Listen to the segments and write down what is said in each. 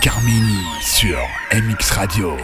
Carmini sur MX Radio.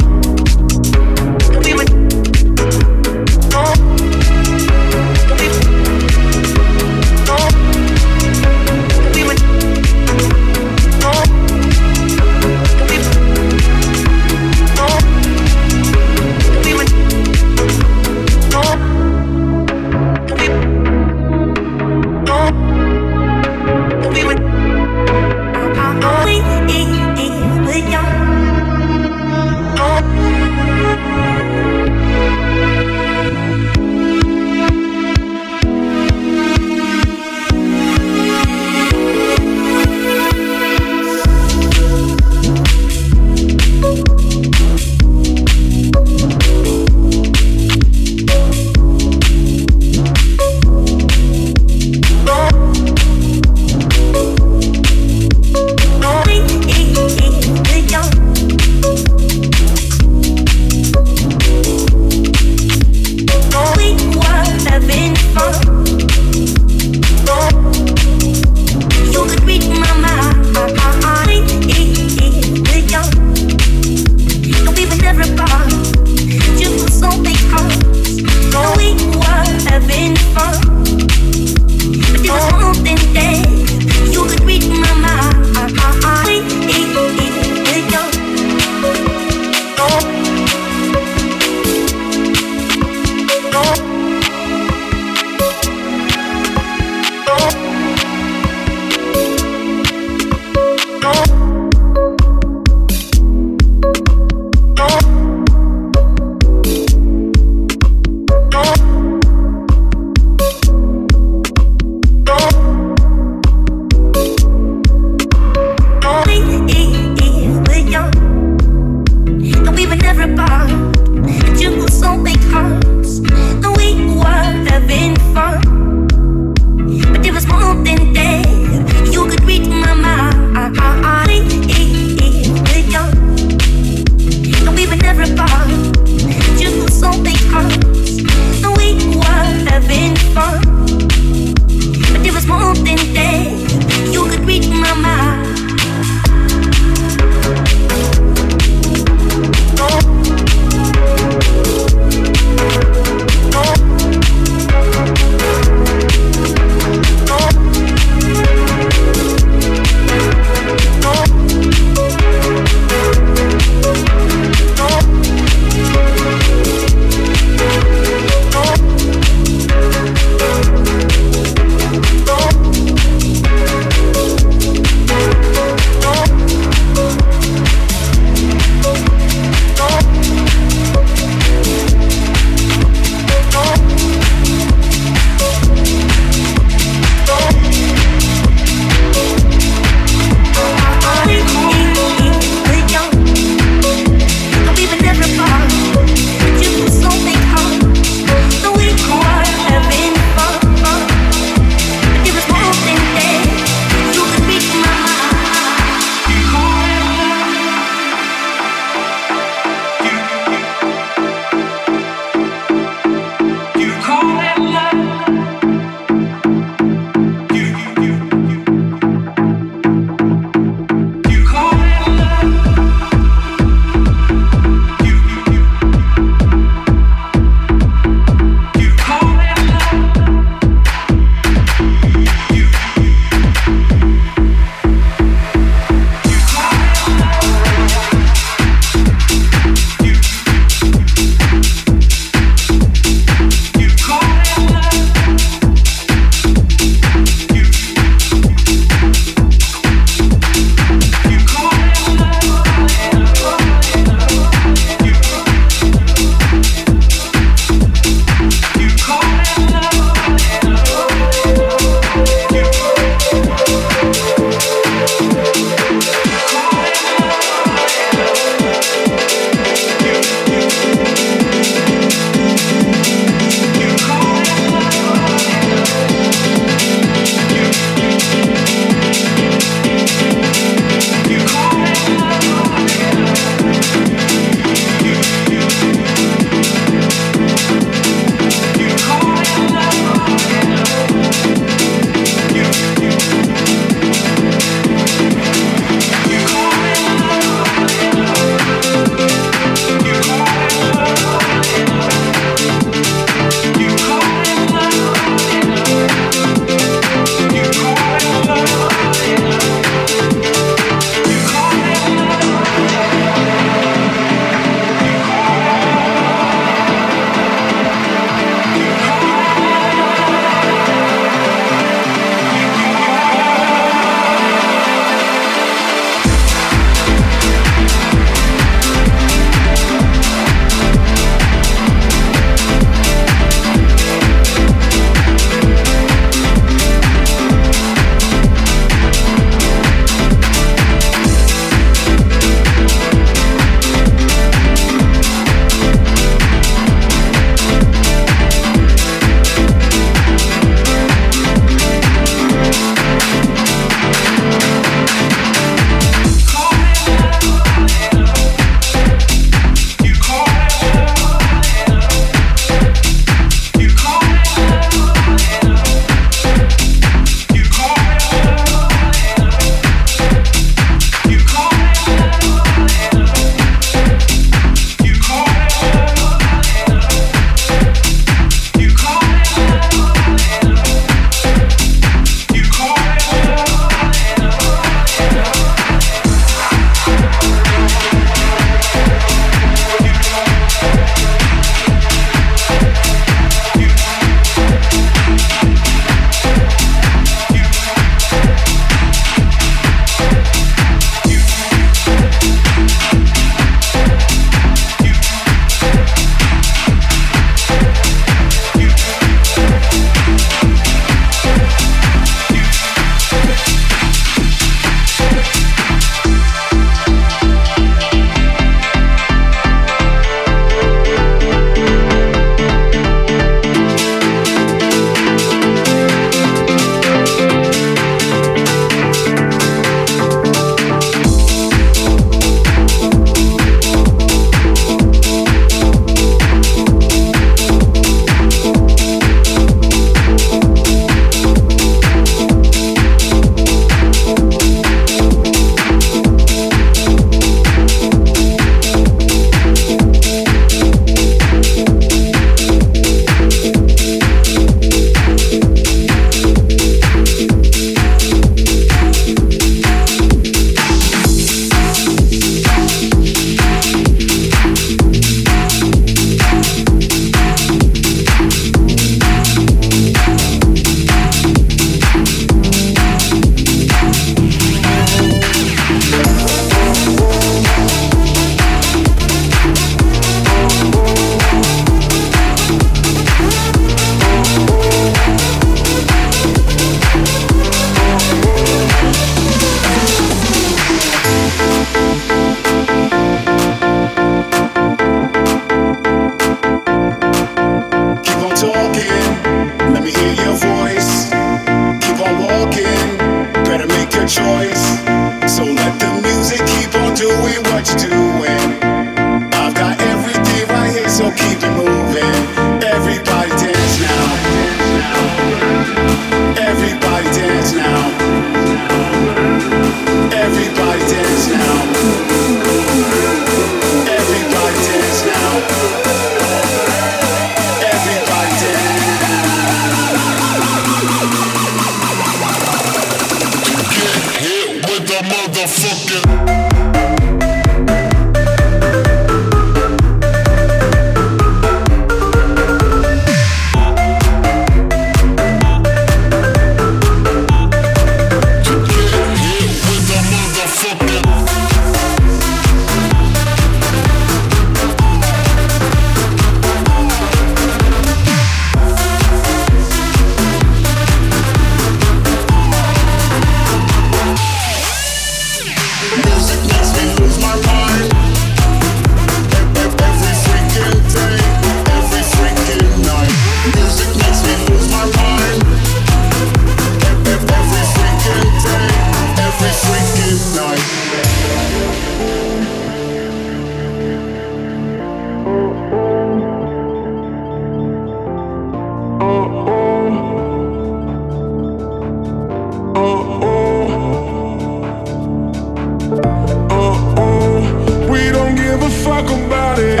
talk about it.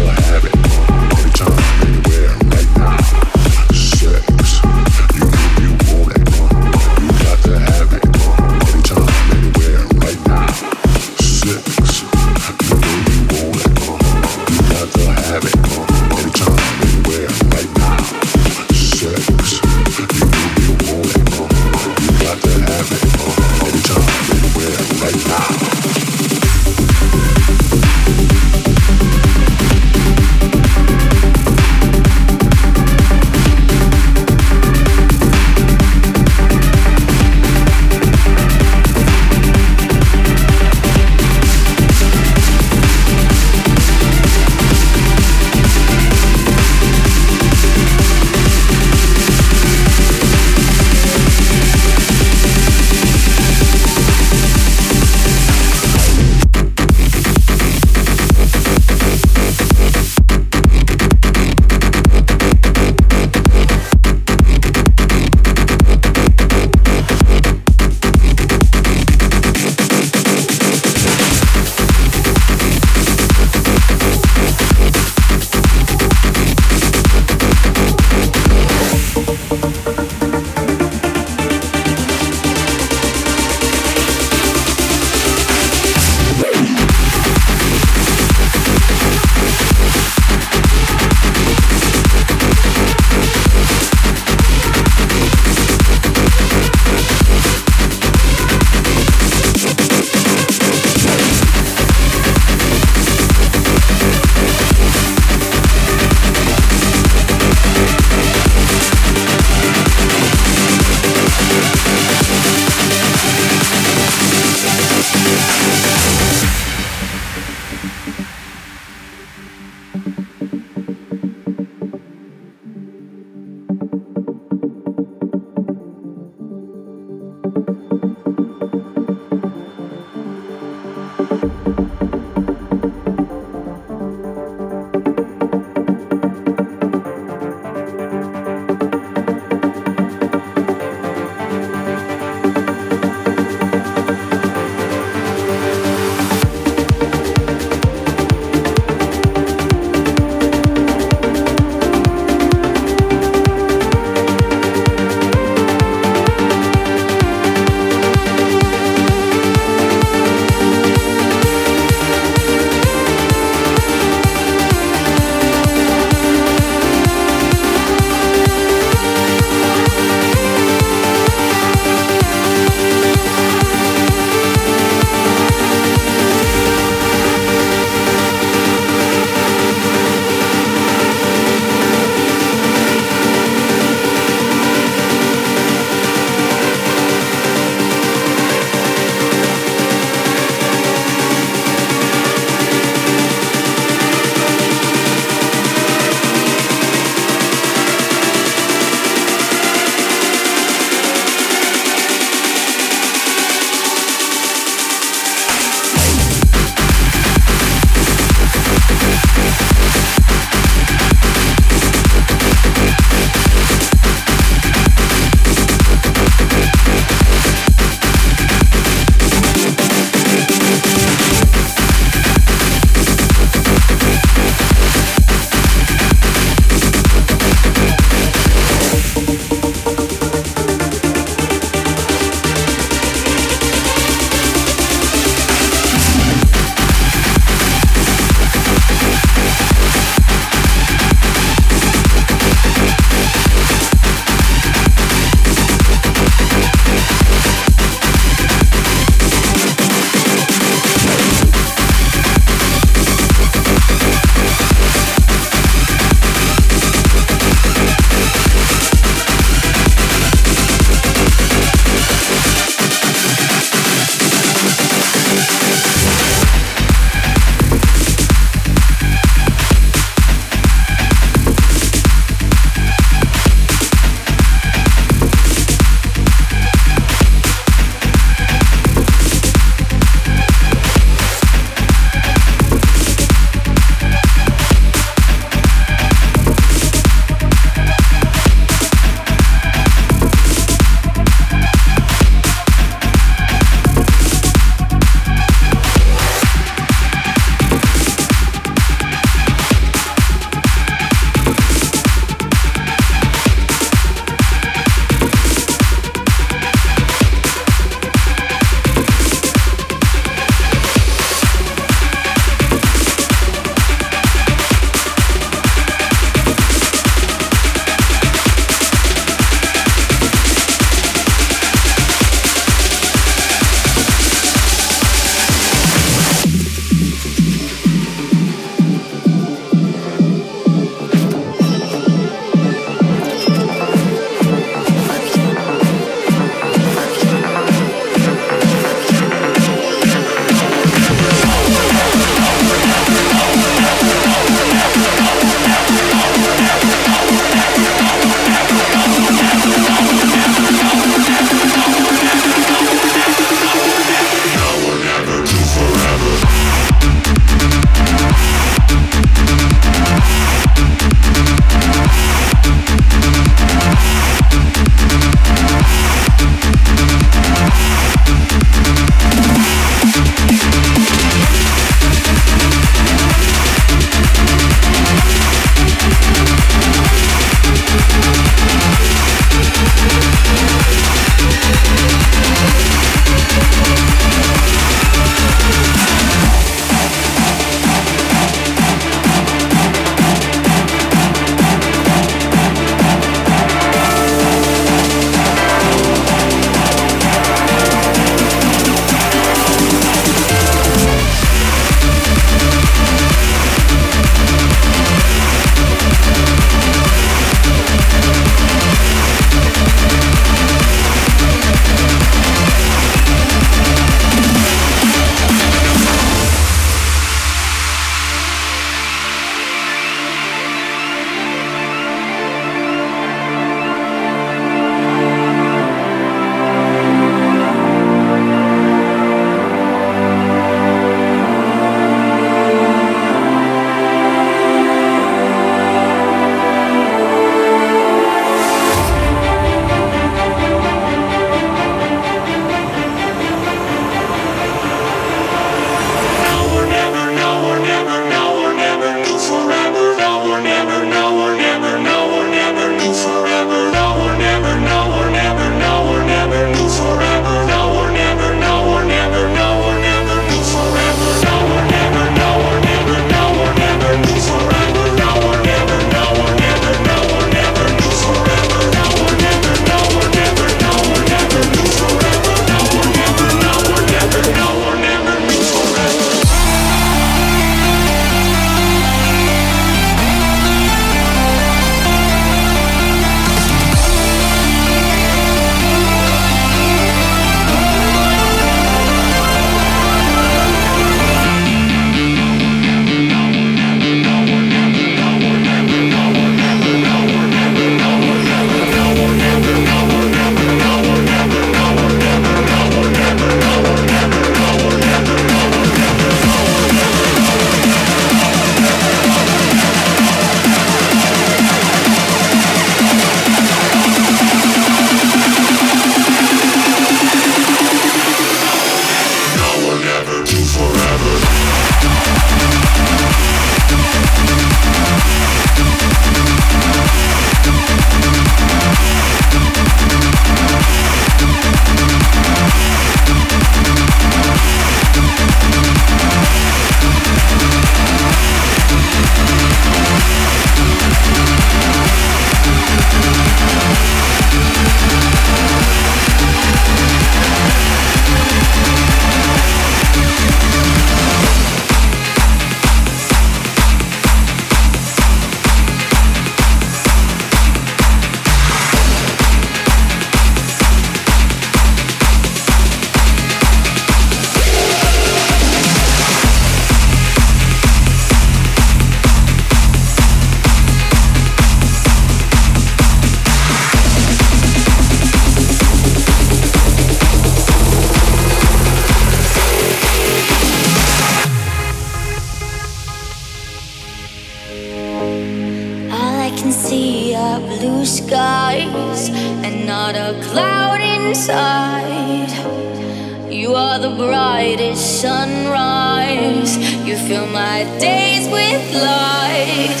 You are the brightest sunrise. You fill my days with light.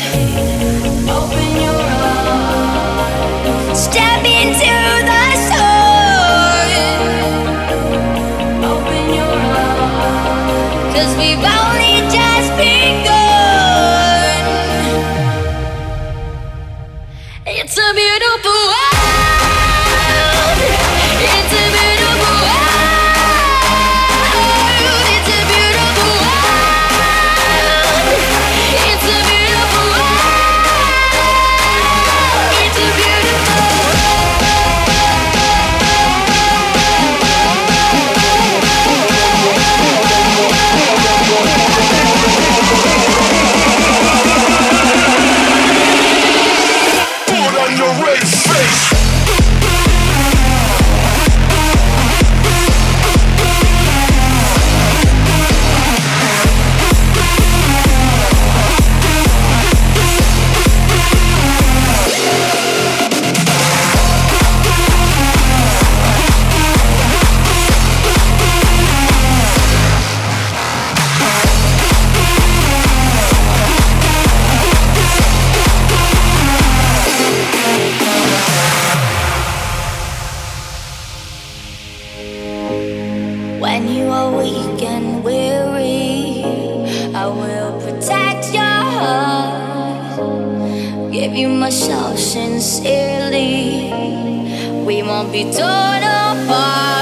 Open your eyes. Step into give you myself sincerely. We won't be torn apart.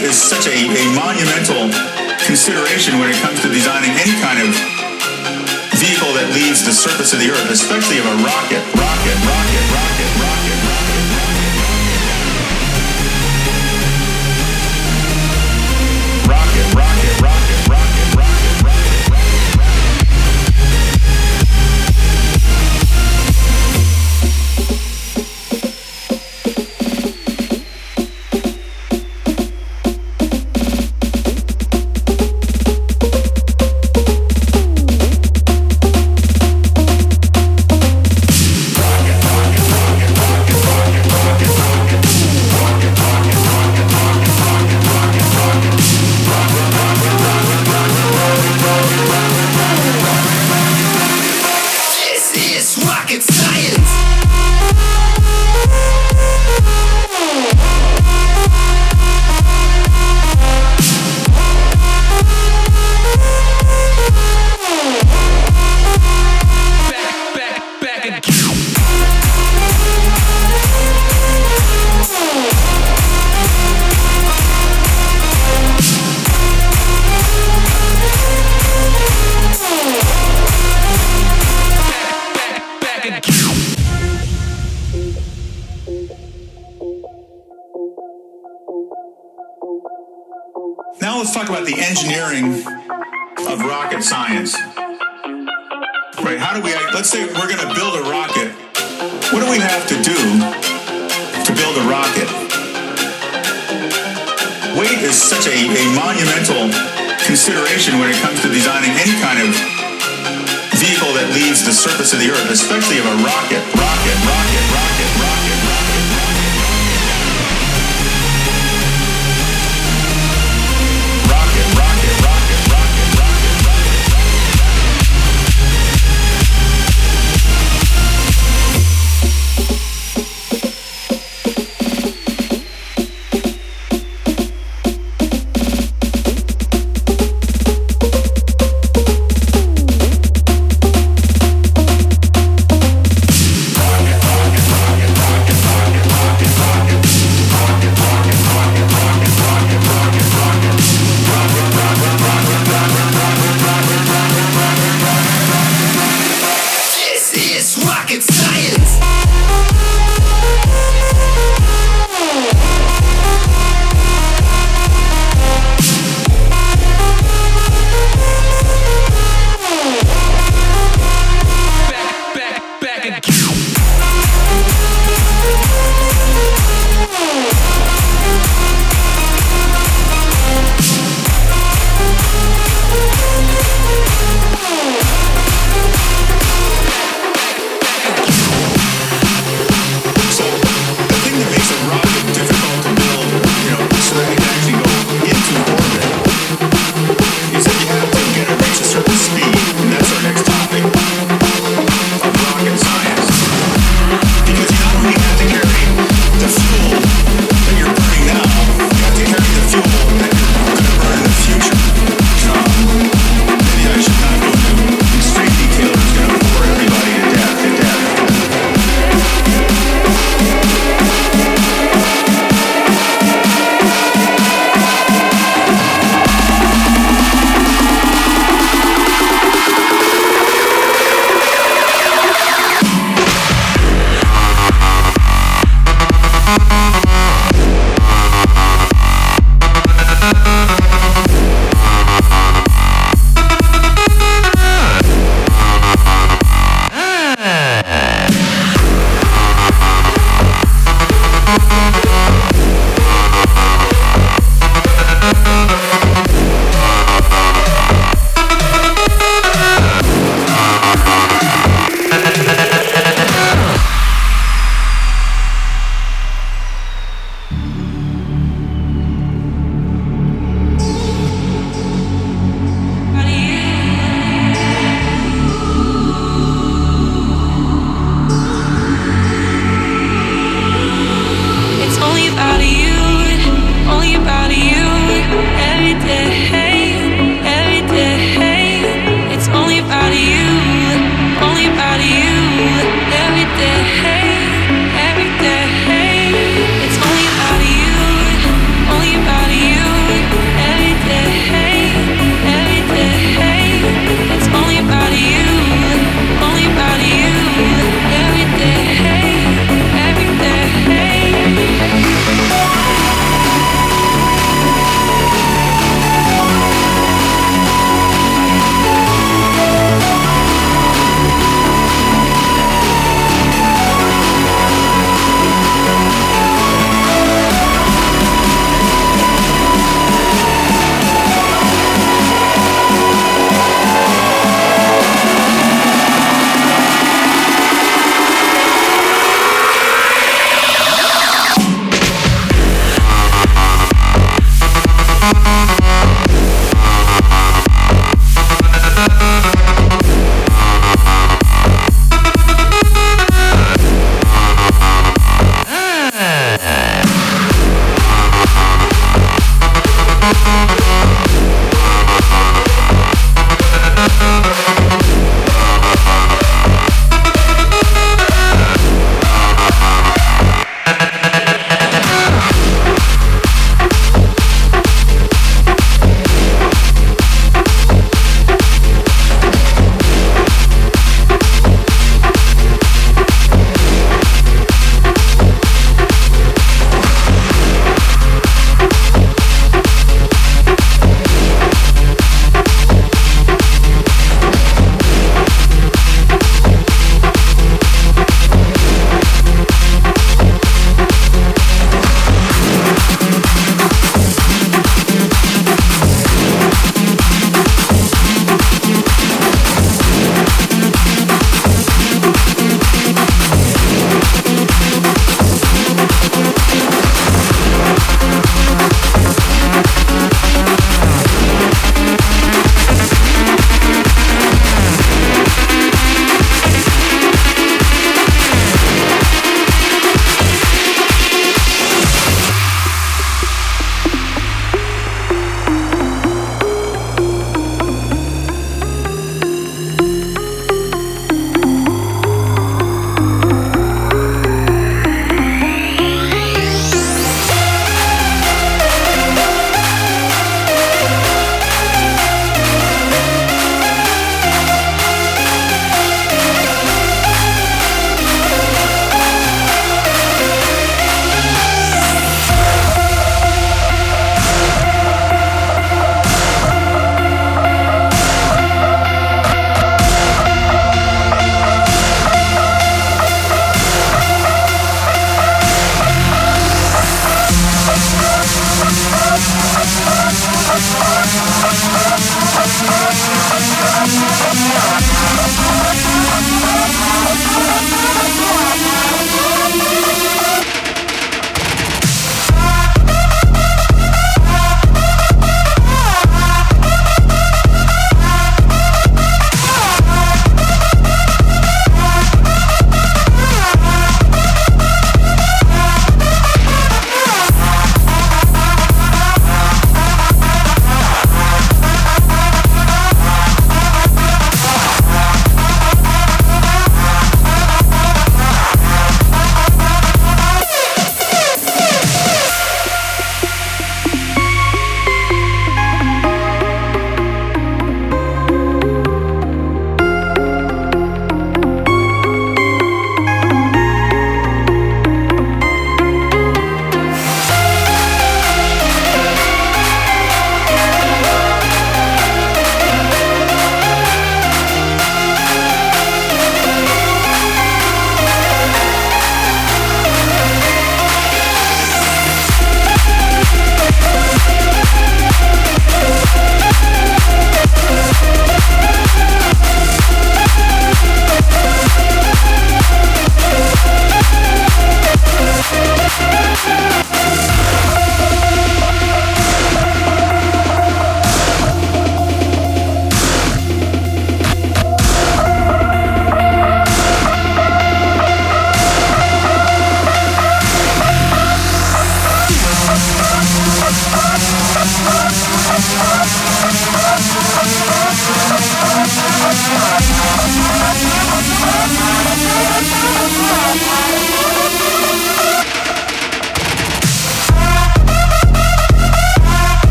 is such a, a monumental consideration when it comes to designing any kind of vehicle that leaves the surface of the earth, especially of a rocket, rocket, rocket, rocket. rocket. Especially of a rocket, rocket, rocket,